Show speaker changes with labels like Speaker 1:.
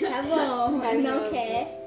Speaker 1: Tá bom, mas não quer.